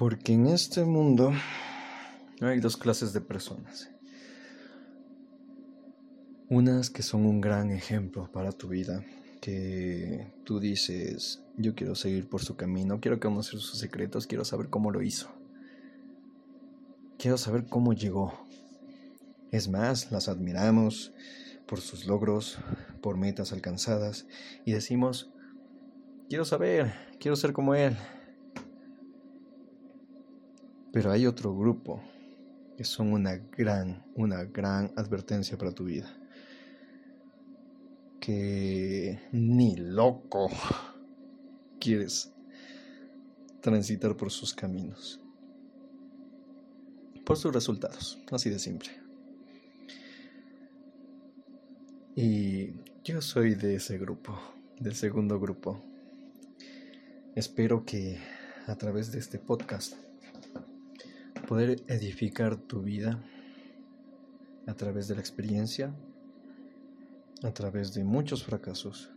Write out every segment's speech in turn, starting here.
Porque en este mundo hay dos clases de personas. Unas que son un gran ejemplo para tu vida, que tú dices, yo quiero seguir por su camino, quiero conocer sus secretos, quiero saber cómo lo hizo. Quiero saber cómo llegó. Es más, las admiramos por sus logros, por metas alcanzadas y decimos, quiero saber, quiero ser como él. Pero hay otro grupo que son una gran, una gran advertencia para tu vida. Que ni loco quieres transitar por sus caminos. Por sus resultados, así de simple. Y yo soy de ese grupo, del segundo grupo. Espero que a través de este podcast poder edificar tu vida a través de la experiencia, a través de muchos fracasos,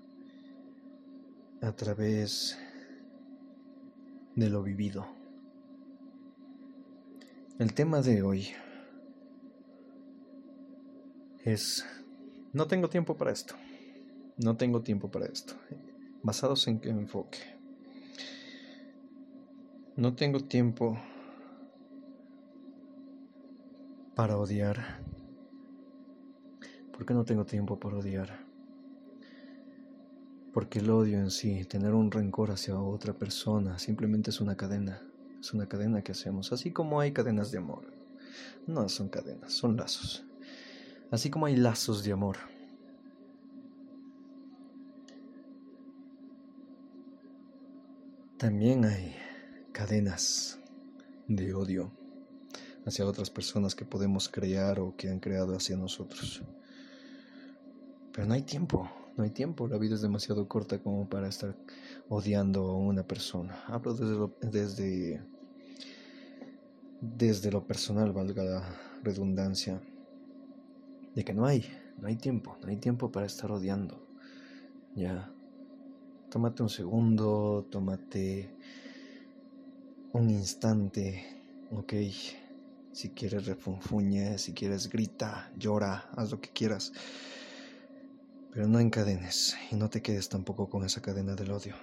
a través de lo vivido. El tema de hoy es no tengo tiempo para esto. No tengo tiempo para esto. ¿Basados en qué enfoque? No tengo tiempo para odiar. ¿Por qué no tengo tiempo para odiar? Porque el odio en sí, tener un rencor hacia otra persona, simplemente es una cadena. Es una cadena que hacemos, así como hay cadenas de amor. No son cadenas, son lazos. Así como hay lazos de amor. También hay cadenas de odio hacia otras personas que podemos crear o que han creado hacia nosotros. Pero no hay tiempo, no hay tiempo. La vida es demasiado corta como para estar odiando a una persona. Hablo desde desde, desde lo personal, valga la redundancia de que no hay, no hay tiempo, no hay tiempo para estar odiando. Ya, tómate un segundo, tómate un instante, ok. Si quieres refunfuñe, si quieres grita, llora, haz lo que quieras. Pero no encadenes y no te quedes tampoco con esa cadena del odio.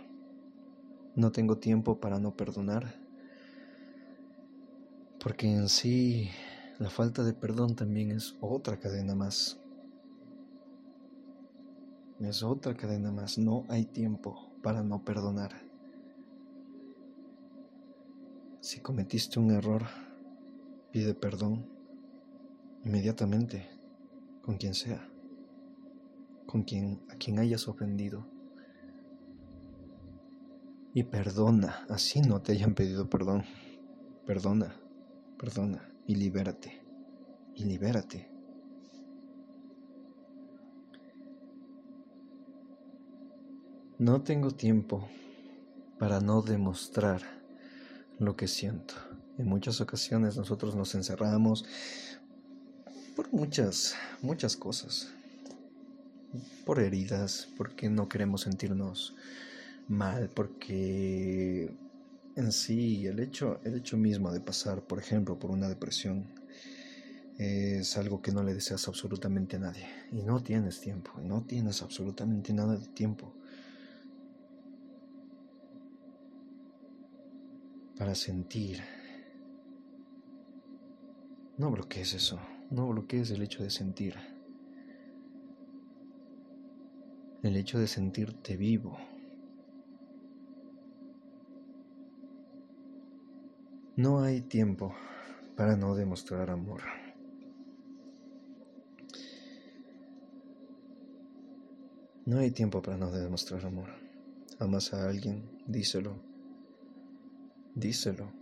No tengo tiempo para no perdonar. Porque en sí la falta de perdón también es otra cadena más. Es otra cadena más. No hay tiempo para no perdonar. Si cometiste un error, pide perdón inmediatamente con quien sea, con quien a quien hayas ofendido. Y perdona, así no te hayan pedido perdón. Perdona, perdona y libérate, y libérate. No tengo tiempo para no demostrar lo que siento. En muchas ocasiones nosotros nos encerramos por muchas, muchas cosas. Por heridas, porque no queremos sentirnos mal, porque en sí, el hecho, el hecho mismo de pasar, por ejemplo, por una depresión, es algo que no le deseas absolutamente a nadie. Y no tienes tiempo, no tienes absolutamente nada de tiempo para sentir. No bloquees eso, no bloquees el hecho de sentir. El hecho de sentirte vivo. No hay tiempo para no demostrar amor. No hay tiempo para no demostrar amor. Amas a alguien, díselo. Díselo.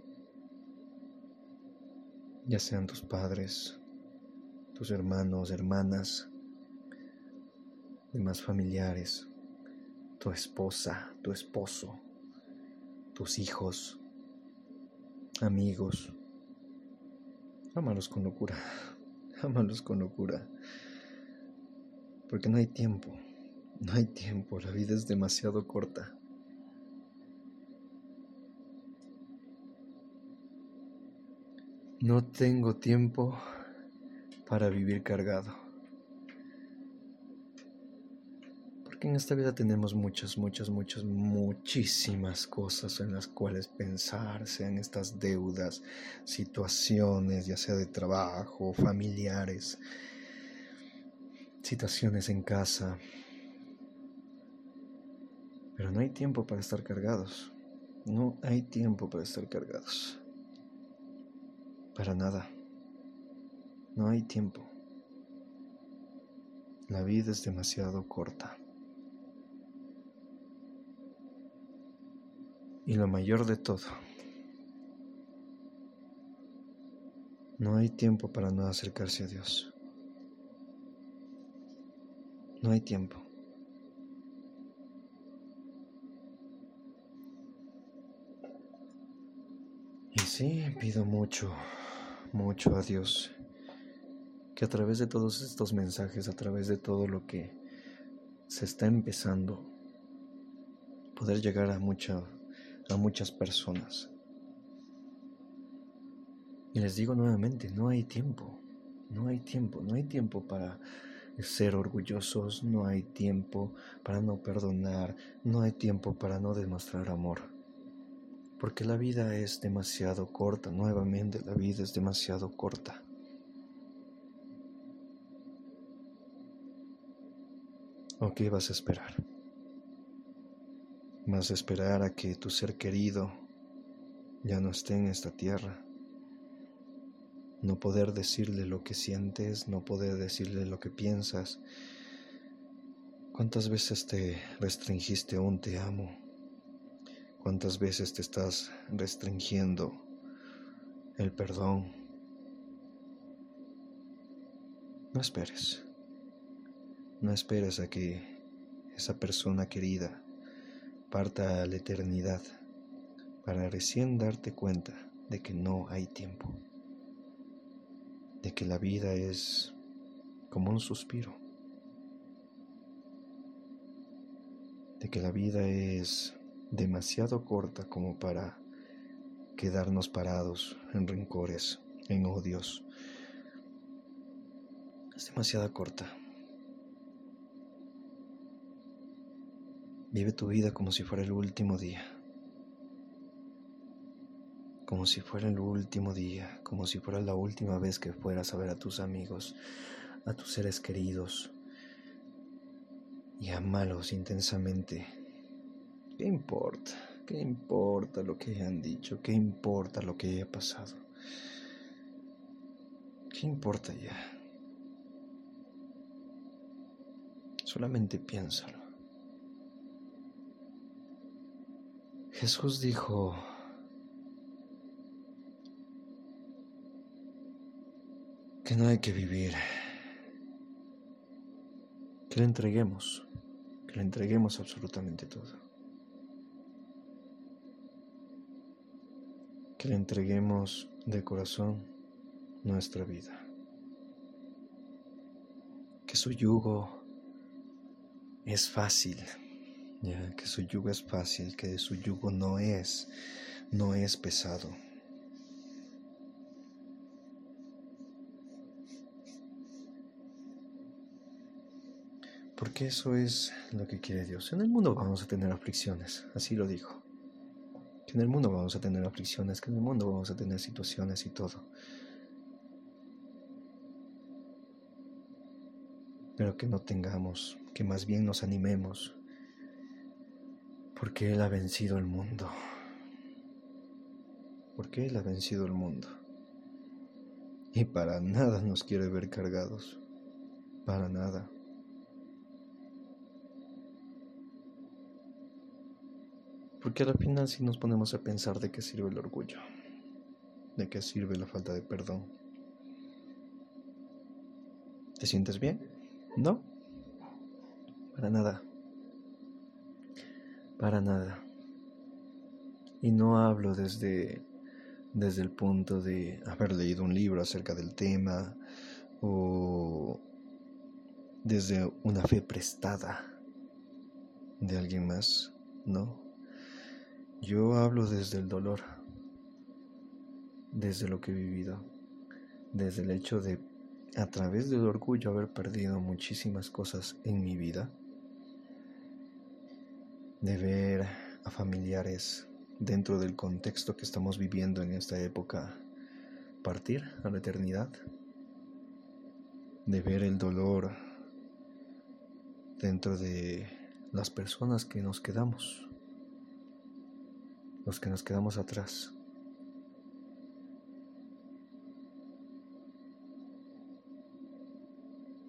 Ya sean tus padres, tus hermanos, hermanas, demás familiares, tu esposa, tu esposo, tus hijos amigos. Ámalos con locura. Ámalos con locura. Porque no hay tiempo. No hay tiempo. La vida es demasiado corta. No tengo tiempo para vivir cargado. Porque en esta vida tenemos muchas, muchas, muchas, muchísimas cosas en las cuales pensar, sean estas deudas, situaciones, ya sea de trabajo, familiares, situaciones en casa. Pero no hay tiempo para estar cargados. No hay tiempo para estar cargados. Para nada. No hay tiempo. La vida es demasiado corta. Y lo mayor de todo, no hay tiempo para no acercarse a Dios. No hay tiempo. Y sí, pido mucho mucho a Dios que a través de todos estos mensajes, a través de todo lo que se está empezando, poder llegar a, mucha, a muchas personas. Y les digo nuevamente, no hay tiempo, no hay tiempo, no hay tiempo para ser orgullosos, no hay tiempo para no perdonar, no hay tiempo para no demostrar amor porque la vida es demasiado corta, nuevamente la vida es demasiado corta. ¿O qué vas a esperar? ¿Vas a esperar a que tu ser querido ya no esté en esta tierra? No poder decirle lo que sientes, no poder decirle lo que piensas. ¿Cuántas veces te restringiste un te amo? ¿Cuántas veces te estás restringiendo el perdón? No esperes. No esperes a que esa persona querida parta a la eternidad para recién darte cuenta de que no hay tiempo, de que la vida es como un suspiro, de que la vida es demasiado corta como para quedarnos parados en rencores, en odios. Es demasiado corta. Vive tu vida como si fuera el último día. Como si fuera el último día, como si fuera la última vez que fueras a ver a tus amigos, a tus seres queridos. Y amalos intensamente ¿Qué importa? ¿Qué importa lo que hayan dicho? ¿Qué importa lo que haya pasado? ¿Qué importa ya? Solamente piénsalo. Jesús dijo, que no hay que vivir, que le entreguemos, que le entreguemos absolutamente todo. Que le entreguemos de corazón nuestra vida. Que su yugo es fácil, ya que su yugo es fácil, que su yugo no es, no es pesado. Porque eso es lo que quiere Dios. En el mundo vamos a tener aflicciones, así lo dijo que en el mundo vamos a tener aflicciones, que en el mundo vamos a tener situaciones y todo. Pero que no tengamos, que más bien nos animemos, porque Él ha vencido el mundo. Porque Él ha vencido el mundo. Y para nada nos quiere ver cargados. Para nada. Porque al final si nos ponemos a pensar de qué sirve el orgullo, de qué sirve la falta de perdón. ¿Te sientes bien? ¿No? Para nada. Para nada. Y no hablo desde, desde el punto de haber leído un libro acerca del tema o desde una fe prestada de alguien más, no. Yo hablo desde el dolor, desde lo que he vivido, desde el hecho de a través del orgullo haber perdido muchísimas cosas en mi vida, de ver a familiares dentro del contexto que estamos viviendo en esta época partir a la eternidad, de ver el dolor dentro de las personas que nos quedamos, los que nos quedamos atrás.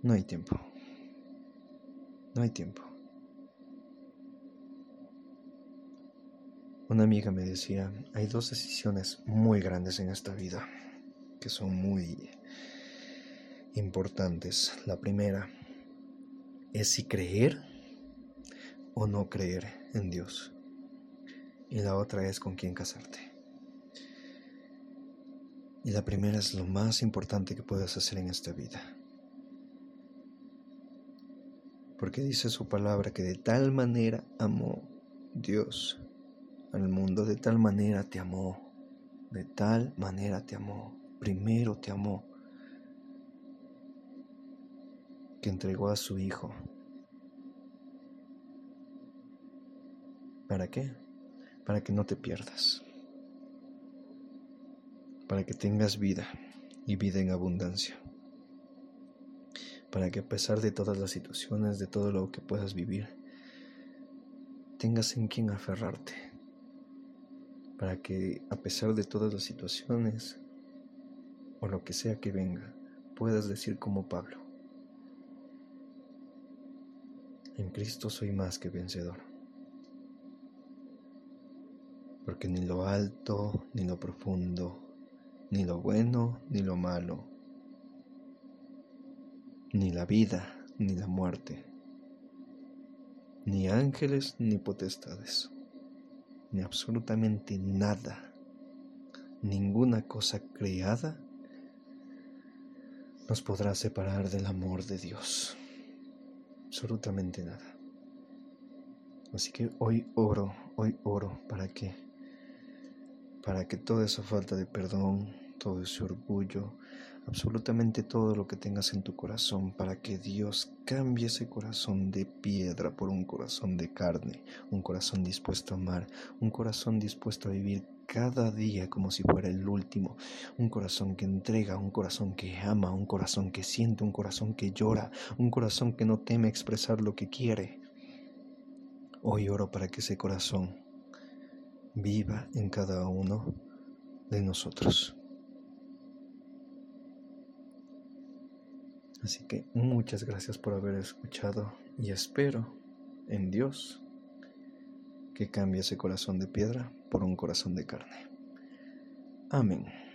No hay tiempo. No hay tiempo. Una amiga me decía, hay dos decisiones muy grandes en esta vida que son muy importantes. La primera es si creer o no creer en Dios. Y la otra es con quién casarte. Y la primera es lo más importante que puedes hacer en esta vida. Porque dice su palabra que de tal manera amó Dios al mundo, de tal manera te amó, de tal manera te amó, primero te amó, que entregó a su Hijo. ¿Para qué? Para que no te pierdas, para que tengas vida y vida en abundancia. Para que a pesar de todas las situaciones, de todo lo que puedas vivir, tengas en quien aferrarte, para que a pesar de todas las situaciones o lo que sea que venga, puedas decir como Pablo, en Cristo soy más que vencedor, porque ni lo alto, ni lo profundo, ni lo bueno, ni lo malo, ni la vida, ni la muerte, ni ángeles, ni potestades, ni absolutamente nada, ninguna cosa creada nos podrá separar del amor de Dios. Absolutamente nada. Así que hoy oro, hoy oro para que para que toda esa falta de perdón, todo ese orgullo, absolutamente todo lo que tengas en tu corazón para que Dios cambie ese corazón de piedra por un corazón de carne, un corazón dispuesto a amar, un corazón dispuesto a vivir cada día como si fuera el último, un corazón que entrega, un corazón que ama, un corazón que siente, un corazón que llora, un corazón que no teme expresar lo que quiere. Hoy oro para que ese corazón viva en cada uno de nosotros. Así que muchas gracias por haber escuchado y espero en Dios que cambie ese corazón de piedra por un corazón de carne. Amén.